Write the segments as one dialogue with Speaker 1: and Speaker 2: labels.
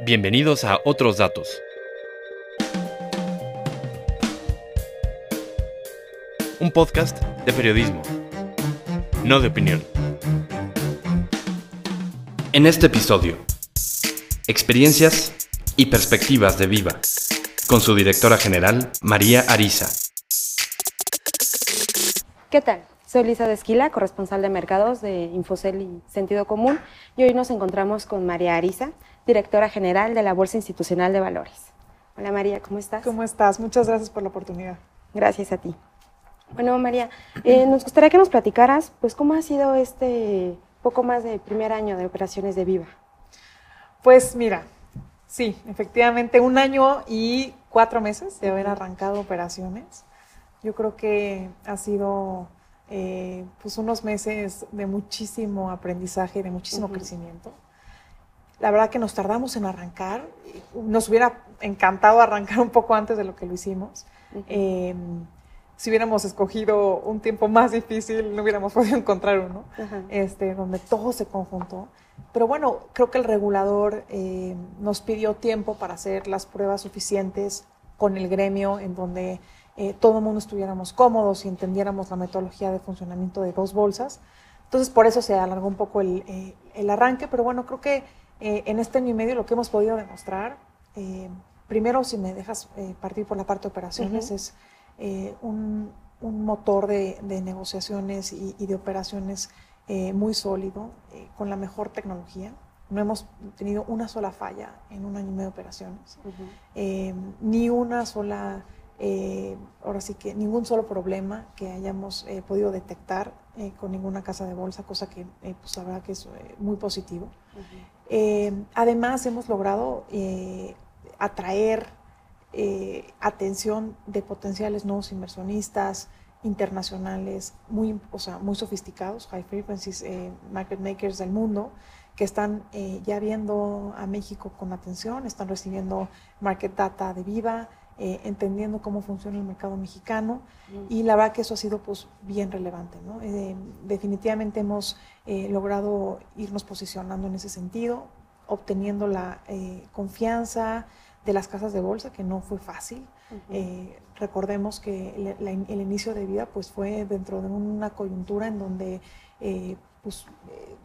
Speaker 1: Bienvenidos a Otros Datos. Un podcast de periodismo, no de opinión. En este episodio, experiencias y perspectivas de Viva, con su directora general, María Ariza.
Speaker 2: ¿Qué tal? Soy Lisa de Esquila, corresponsal de mercados de Infocel y Sentido Común, y hoy nos encontramos con María Ariza, directora general de la Bolsa Institucional de Valores. Hola María, ¿cómo estás?
Speaker 3: ¿Cómo estás? Muchas gracias por la oportunidad.
Speaker 2: Gracias a ti. Bueno, María, eh, nos gustaría que nos platicaras, pues, cómo ha sido este poco más de primer año de operaciones de Viva.
Speaker 3: Pues mira, sí, efectivamente, un año y cuatro meses de haber arrancado operaciones. Yo creo que ha sido eh, pues unos meses de muchísimo aprendizaje, de muchísimo crecimiento. La verdad que nos tardamos en arrancar. Nos hubiera encantado arrancar un poco antes de lo que lo hicimos. Em, si hubiéramos escogido un tiempo más difícil, no hubiéramos podido encontrar uno, este, donde todo se conjuntó. Pero bueno, creo que el regulador eh, nos pidió tiempo para hacer las pruebas suficientes con el gremio, en donde eh, todo el mundo estuviéramos cómodos y entendiéramos la metodología de funcionamiento de dos bolsas. Entonces, por eso se alargó un poco el, eh, el arranque, pero bueno, creo que eh, en este año y medio lo que hemos podido demostrar, eh, primero, si me dejas eh, partir por la parte de operaciones, es un, un, motor de, de negociaciones y, y, de operaciones muy sólido, con la mejor tecnología. No hemos tenido una sola falla en un año y medio de operaciones, uh -huh. ni una sola, ahora sí que ningún solo problema que hayamos podido detectar con ninguna casa de bolsa, cosa que pues la verdad que es muy positivo. Uh -huh. Eh, además, hemos logrado eh, atraer eh, atención de potenciales nuevos inversionistas internacionales muy, o sea, muy sofisticados, high frequencies eh, market makers del mundo, que están ya viendo a México con atención, están recibiendo market data de viva, eh, entendiendo cómo funciona el mercado mexicano y la verdad que eso ha sido pues bien relevante. ¿no? Eh, definitivamente hemos eh, logrado irnos posicionando en ese sentido, obteniendo la confianza de las casas de bolsa, que no fue fácil. Uh -huh. recordemos que el, la, el, inicio de vida pues, fue dentro de una coyuntura en donde pues,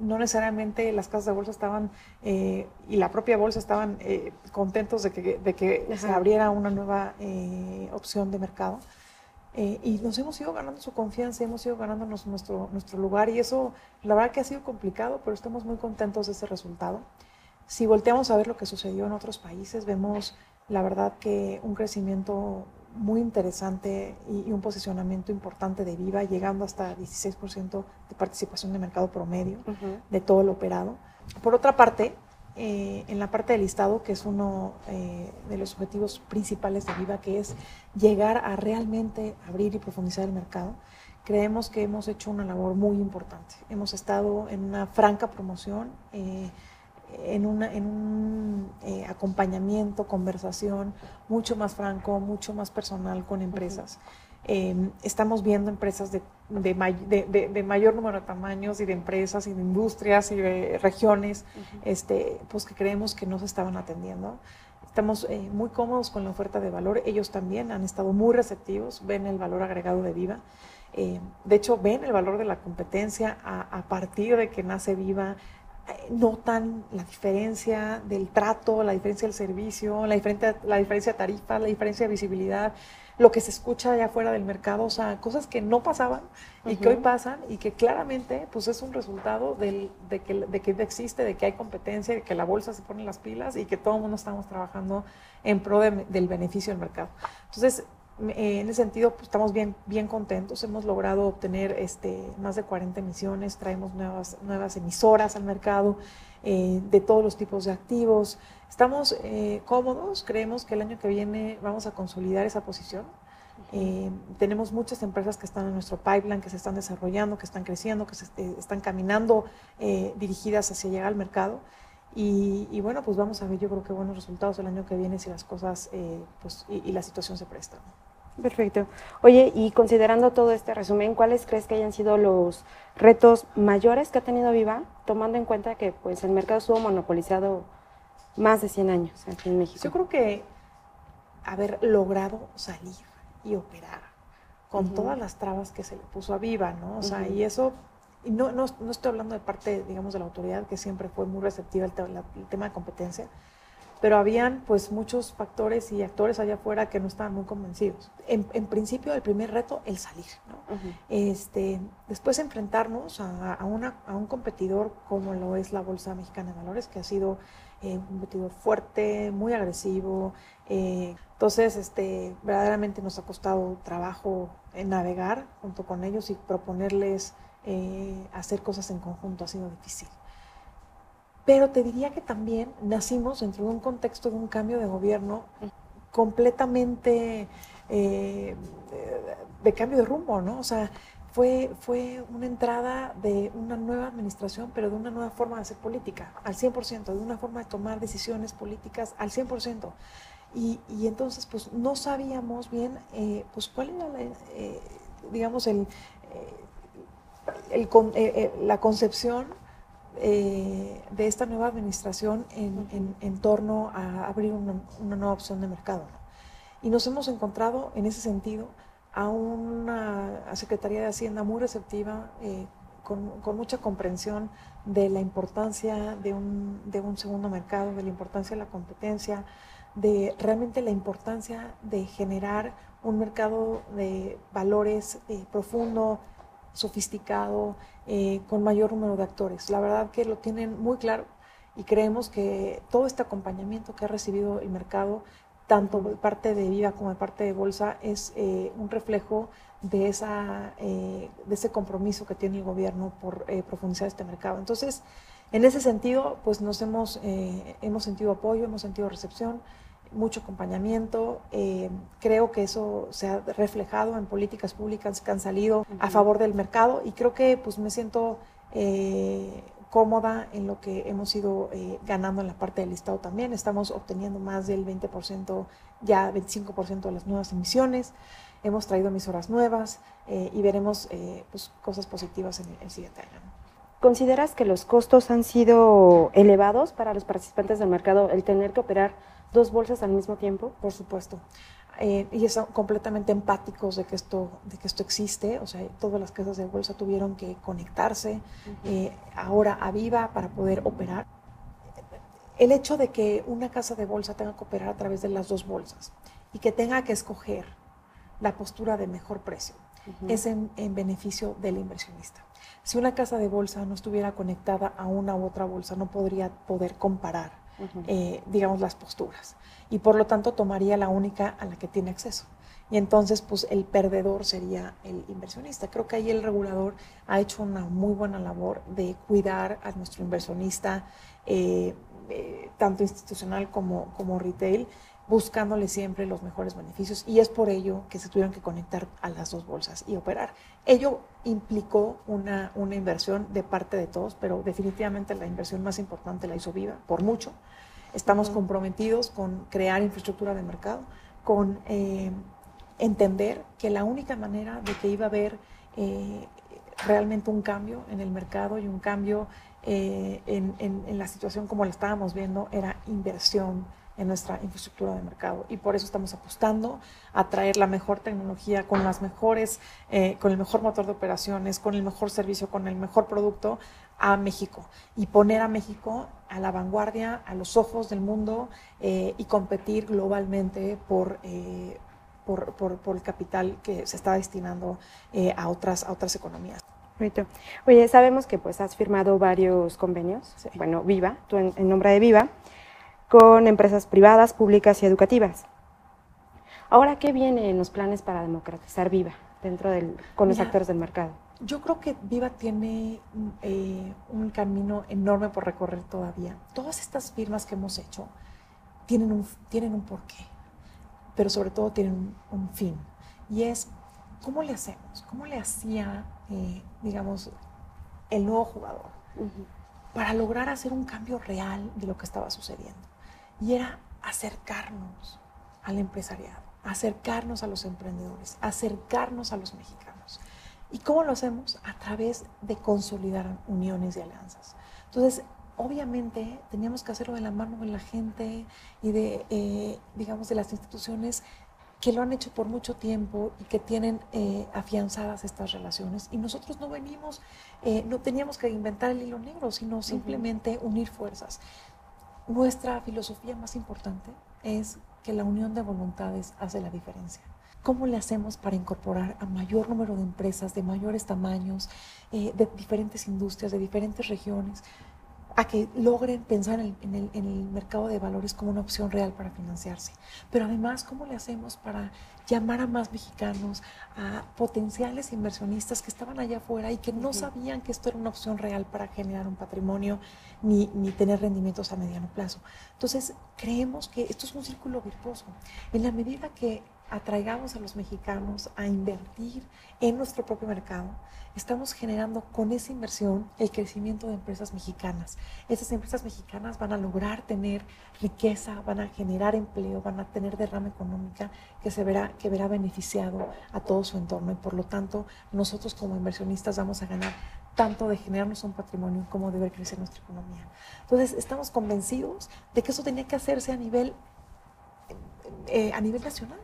Speaker 3: no necesariamente las casas de bolsa estaban eh, y la propia bolsa estaban eh, contentos de que, de que se abriera una nueva eh, opción de mercado. y nos hemos ido ganando su confianza, hemos ido ganándonos nuestro, nuestro lugar y eso la verdad que ha sido complicado, pero estamos muy contentos de ese resultado. Si volteamos a ver lo que sucedió en otros países, vemos la verdad que un crecimiento muy interesante y, y, un posicionamiento importante de Viva, llegando hasta 16% de participación de mercado promedio uh -huh. de todo el operado. Por otra parte, eh, en la parte del listado, que es uno eh, de los objetivos principales de Viva, que es llegar a realmente abrir y profundizar el mercado, creemos que hemos hecho una labor muy importante. Hemos estado en una franca promoción. Eh, en, una, en un eh, acompañamiento, conversación mucho más franco, mucho más personal con empresas. Uh -huh. eh, estamos viendo empresas de, de, may, de, de, mayor número de tamaños y de empresas y de industrias y de regiones uh -huh. este, pues que creemos que no se estaban atendiendo. Estamos eh, muy cómodos con la oferta de valor. Ellos también han estado muy receptivos, ven el valor agregado de Viva. Eh, de hecho, ven el valor de la competencia a, a partir de que nace Viva notan la diferencia del trato, la diferencia del servicio, la diferencia, la diferencia de tarifa, la diferencia de visibilidad, lo que se escucha allá afuera del mercado, o sea, cosas que no pasaban y uh -huh. que hoy pasan y que claramente pues es un resultado del, de, que, de que existe, de que hay competencia, de que la bolsa se pone las pilas y que todo el mundo estamos trabajando en pro de, del beneficio del mercado. Entonces, eh, en ese sentido, pues, estamos bien, bien contentos. Hemos logrado obtener este, más de 40 emisiones, traemos nuevas, nuevas emisoras al mercado eh, de todos los tipos de activos. Estamos eh, cómodos, creemos que el año que viene vamos a consolidar esa posición. Tenemos muchas empresas que están en nuestro pipeline, que se están desarrollando, que están creciendo, que se están caminando dirigidas hacia llegar al mercado. Y, y, bueno, pues vamos a ver, yo creo que buenos resultados el año que viene si las cosas pues, y, y la situación se prestan.
Speaker 2: Perfecto. Oye, y considerando todo este resumen, ¿cuáles crees que hayan sido los retos mayores que ha tenido Viva, tomando en cuenta que pues el mercado estuvo monopolizado más de 100 años aquí en México.
Speaker 3: Yo creo que haber logrado salir y operar con todas las trabas que se le puso a Viva, ¿no? O sea, y eso, y no, no, no, estoy hablando de parte, digamos, de la autoridad, que siempre fue muy receptiva al tema de competencia, pero habían pues muchos factores y actores allá afuera que no estaban muy convencidos. En, principio, el primer reto, el salir. ¿no? este, después enfrentarnos a, a, una, a, un competidor como lo es la Bolsa Mexicana de Valores, que ha sido eh, un competidor fuerte, muy agresivo. Eh, entonces, este, verdaderamente nos ha costado trabajo en navegar junto con ellos y proponerles eh, hacer cosas en conjunto. Ha sido difícil. Pero te diría que también nacimos dentro de un contexto de un cambio de gobierno completamente eh, de cambio de rumbo, ¿no? O sea, fue, fue una entrada de una nueva administración, pero de una nueva forma de hacer política, al 100%, de una forma de tomar decisiones políticas al 100%. Y, y entonces, pues no sabíamos bien, eh, pues cuál era, la, eh, digamos, el, el, la concepción eh, de esta nueva administración en, torno a abrir una, nueva opción de mercado. Y nos hemos encontrado en ese sentido a una Secretaría de Hacienda muy receptiva, eh, con, mucha comprensión de la importancia de un, de un segundo mercado, de la importancia de la competencia, de realmente la importancia de generar un mercado de valores eh, profundo, sofisticado, eh, con mayor número de actores. La verdad que lo tienen muy claro y creemos que todo este acompañamiento que ha recibido el mercado, tanto parte de Viva como de parte de Bolsa, es eh, un reflejo de, esa, eh, de ese compromiso que tiene el gobierno por profundizar este mercado. Entonces, en ese sentido, pues nos hemos, hemos sentido apoyo, hemos sentido recepción mucho acompañamiento. Eh, creo que eso se ha reflejado en políticas públicas que han salido a favor del mercado y creo que pues me siento eh, cómoda en lo que hemos ido eh, ganando en la parte del Estado también. Estamos obteniendo más del 20%, ya 25% de las nuevas emisiones. Hemos traído emisoras nuevas y veremos pues, cosas positivas en el, siguiente año.
Speaker 2: ¿Consideras que los costos han sido elevados para los participantes del mercado el tener que operar dos bolsas al mismo tiempo?
Speaker 3: Por supuesto. Eh, y son completamente empáticos de que esto de que esto existe o sea todas las casas de bolsa tuvieron que conectarse eh, ahora a Viva para poder operar el hecho de que una casa de bolsa tenga que operar a través de las dos bolsas y que tenga que escoger la postura de mejor precio es en, en, beneficio del inversionista. Si una casa de bolsa no estuviera conectada a una u otra bolsa, no podría poder comparar eh, digamos, las posturas. Y por lo tanto tomaría la única a la que tiene acceso. Y entonces, pues el perdedor sería el inversionista. Creo que ahí el regulador ha hecho una muy buena labor de cuidar a nuestro inversionista, eh, eh, tanto institucional como, como retail, buscándole siempre los mejores beneficios y es por ello que se tuvieron que conectar a las dos bolsas y operar. Ello implicó una, una inversión de parte de todos, pero definitivamente la inversión más importante la hizo Viva, por mucho. Estamos comprometidos con crear infraestructura de mercado, con eh, entender que la única manera de que iba a haber eh, realmente un cambio en el mercado y un cambio eh, en, en la situación como la estábamos viendo era inversión en nuestra infraestructura de mercado. Y por eso estamos apostando a traer la mejor tecnología con las mejores, eh, con el mejor motor de operaciones, con el mejor servicio, con el mejor producto a México. Y poner a México a la vanguardia, a los ojos del mundo eh, y competir globalmente por, eh, por, por, el capital que se está destinando a, otras, a otras economías.
Speaker 2: Oye, sabemos que pues has firmado varios convenios, bueno, Viva, tú en, en nombre de Viva, con empresas privadas, públicas y educativas. Ahora, ¿qué viene en los planes para democratizar Viva dentro del, con los actores del mercado?
Speaker 3: Yo creo que Viva tiene eh, un camino enorme por recorrer todavía. Todas estas firmas que hemos hecho tienen un, tienen un porqué, pero sobre todo tienen un, fin. Y es, ¿cómo le hacemos? ¿Cómo le hacía, eh, digamos, el nuevo jugador para lograr hacer un cambio real de lo que estaba sucediendo? Y era acercarnos al empresariado, acercarnos a los emprendedores, acercarnos a los mexicanos. ¿Y cómo lo hacemos? A través de consolidar uniones y alianzas. Entonces, obviamente teníamos que hacerlo de la mano de la gente y de, eh, digamos, de las instituciones que lo han hecho por mucho tiempo y que tienen eh, afianzadas estas relaciones. Y nosotros no venimos, eh, no teníamos que inventar el hilo negro, sino simplemente unir fuerzas. Nuestra filosofía más importante es que la unión de voluntades hace la diferencia. ¿Cómo le hacemos para incorporar a mayor número de empresas de mayores tamaños, de diferentes industrias, de diferentes regiones? A que logren pensar en el, mercado de valores como una opción real para financiarse. Pero además, ¿cómo le hacemos para llamar a más mexicanos, a potenciales inversionistas que estaban allá afuera y que no sabían que esto era una opción real para generar un patrimonio ni, ni tener rendimientos a mediano plazo? Entonces, creemos que esto es un círculo virtuoso. En la medida que atraigamos a los mexicanos a invertir en nuestro propio mercado, estamos generando con esa inversión el crecimiento de empresas mexicanas. Esas empresas mexicanas van a lograr tener riqueza, van a generar empleo, van a tener derrama económica que se verá, que verá beneficiado a todo su entorno y por lo tanto nosotros como inversionistas vamos a ganar tanto de generarnos un patrimonio como de ver crecer nuestra economía. Entonces estamos convencidos de que eso tenía que hacerse a nivel, eh, a nivel nacional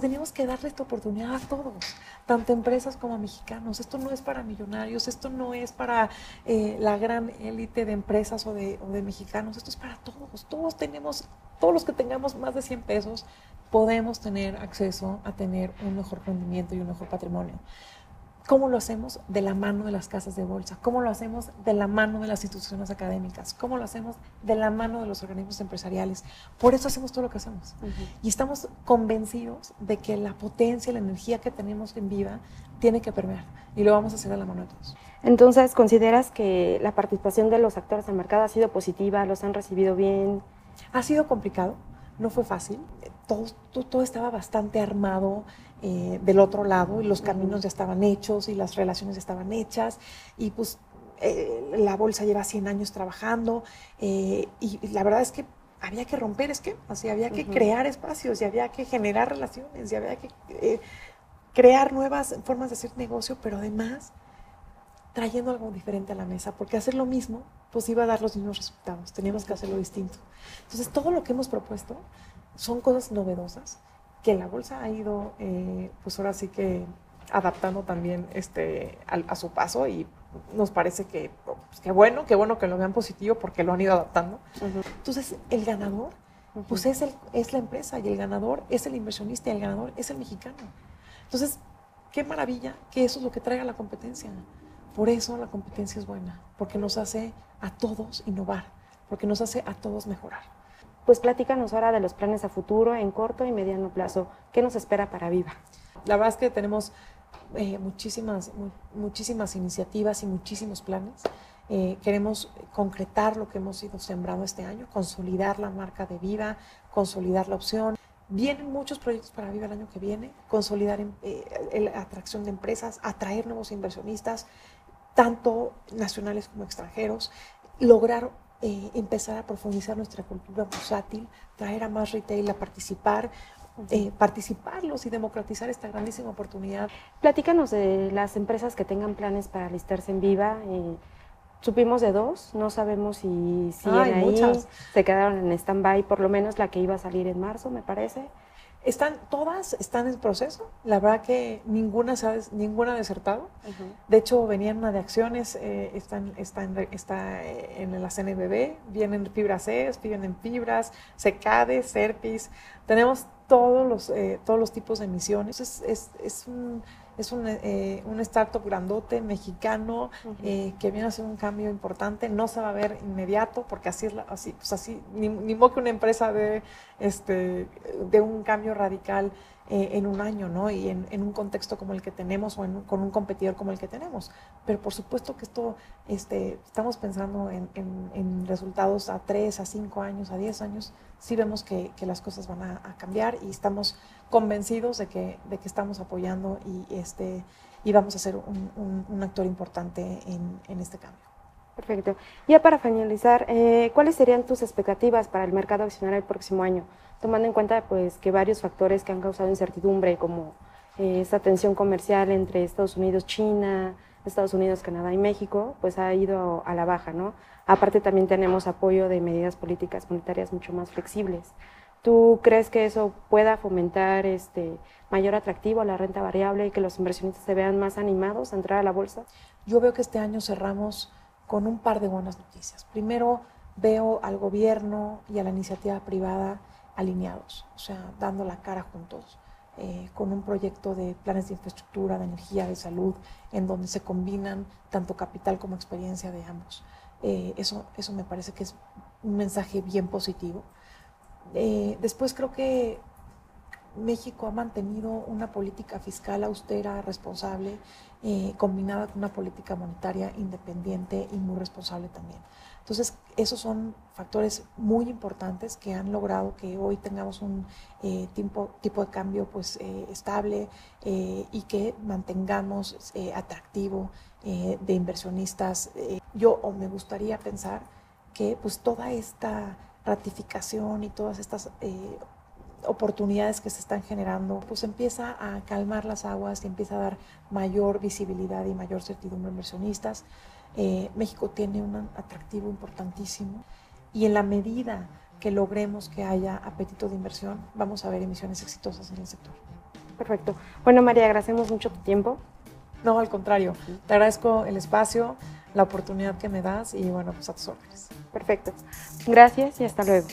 Speaker 3: teníamos que darle esta oportunidad a todos, tanto empresas como mexicanos. Esto no es para millonarios, esto no es para eh, la gran élite de empresas o de, o de mexicanos, esto es para todos. Todos tenemos, todos los que tengamos más de 100 pesos, podemos tener acceso a tener un mejor rendimiento y un mejor patrimonio. ¿Cómo lo hacemos? De la mano de las casas de bolsa. ¿Cómo lo hacemos? De la mano de las instituciones académicas. ¿Cómo lo hacemos? De la mano de los organismos empresariales. Por eso hacemos todo lo que hacemos. Y estamos convencidos de que la potencia, la energía que tenemos en Viva tiene que permear. Y lo vamos a hacer de la mano de todos.
Speaker 2: Entonces, ¿consideras que la participación de los actores del mercado ha sido positiva? ¿Los han recibido bien?
Speaker 3: Ha sido complicado. No fue fácil. Todo, todo estaba bastante armado eh, del otro lado y los caminos ya estaban hechos y las relaciones ya estaban hechas y pues eh, la bolsa lleva 100 años trabajando eh, y, la verdad es que había que romper esquemas y había que crear espacios y había que generar relaciones y había que crear nuevas formas de hacer negocio, pero además trayendo algo diferente a la mesa, porque hacer lo mismo pues iba a dar los mismos resultados, teníamos que hacerlo distinto. Entonces todo lo que hemos propuesto son cosas novedosas que la bolsa ha ido, eh, pues ahora sí que adaptando también este, a, su paso y nos parece que, pues, qué bueno, qué bueno que lo vean positivo porque lo han ido adaptando. Entonces, el ganador, pues es, el, es la empresa y el ganador es el inversionista y el ganador es el mexicano. Entonces, qué maravilla que eso es lo que traiga la competencia. Por eso la competencia es buena, porque nos hace a todos innovar, porque nos hace a todos mejorar.
Speaker 2: Pues platícanos ahora de los planes a futuro en corto y mediano plazo. ¿Qué nos espera para Viva?
Speaker 3: La verdad es que tenemos eh, muchísimas, muchísimas iniciativas y muchísimos planes. Eh, queremos concretar lo que hemos ido sembrando este año, consolidar la marca de Viva, consolidar la opción. Vienen muchos proyectos para Viva el año que viene, consolidar eh, la atracción de empresas, atraer nuevos inversionistas, tanto nacionales como extranjeros, lograr eh, empezar a profundizar nuestra cultura bursátil, traer a más retail a participar, eh, participarlos y democratizar esta grandísima oportunidad.
Speaker 2: Platícanos de las empresas que tengan planes para listarse en Viva. Eh, supimos de dos, no sabemos si siguen ahí, muchas. se quedaron en stand-by, por lo menos la que iba a salir en marzo, me parece.
Speaker 3: Están, todas están en proceso. La verdad que ninguna, ¿sabes? ninguna ha desertado. De hecho, venían una de acciones, eh, están, están, está eh, en la CNBB, vienen fibras C, vienen fibras, secades, Serpis. Tenemos todos los, eh, todos los tipos de emisiones. Es, es, es un es un, eh, un startup grandote mexicano eh, que viene a hacer un cambio importante. No se va a ver inmediato porque así, así, pues así ni, ni modo que una empresa de, este, de un cambio radical eh, en un año, ¿no? Y en, en, un contexto como el que tenemos o con un competidor como el que tenemos. Pero por supuesto que esto, este, estamos pensando en, en, resultados a tres, a cinco años, a diez años. Sí vemos que, que las cosas van a, a cambiar y estamos convencidos de que, de que estamos apoyando y, este, y vamos a ser un, un, actor importante en, en, este cambio.
Speaker 2: Perfecto. Ya para finalizar, eh, ¿cuáles serían tus expectativas para el mercado accionario el próximo año? Tomando en cuenta pues, que varios factores que han causado incertidumbre, como eh, esta tensión comercial entre Estados Unidos, China, Estados Unidos, Canadá y México, pues ha ido a la baja, ¿no? Aparte también tenemos apoyo de medidas políticas monetarias mucho más flexibles. ¿Tú crees que eso pueda fomentar este mayor atractivo a la renta variable y que los inversionistas se vean más animados a entrar a la bolsa?
Speaker 3: Yo veo que este año cerramos con un par de buenas noticias. Primero, veo al gobierno y a la iniciativa privada alineados, o sea, dando la cara juntos, eh, con un proyecto de planes de infraestructura, de energía, de salud, en donde se combinan tanto capital como experiencia de ambos. Eh, eso, eso me parece que es un mensaje bien positivo. Eh, después creo que México ha mantenido una política fiscal austera, responsable, eh, combinada con una política monetaria independiente y muy responsable también. Entonces, esos son factores muy importantes que han logrado que hoy tengamos un eh, tipo, tipo, de cambio pues, eh, estable y que mantengamos atractivo de inversionistas. yo o me gustaría pensar que pues, toda esta ratificación y todas estas oportunidades que se están generando, pues empieza a calmar las aguas y empieza a dar mayor visibilidad y mayor certidumbre a inversionistas. Eh, México tiene un atractivo importantísimo y en la medida que logremos que haya apetito de inversión, vamos a ver emisiones exitosas en el sector.
Speaker 2: Perfecto. Bueno, María, agradecemos mucho tu tiempo.
Speaker 3: No, al contrario, te agradezco el espacio, la oportunidad que me das y bueno, pues a tus órdenes.
Speaker 2: Perfecto. Gracias y hasta luego.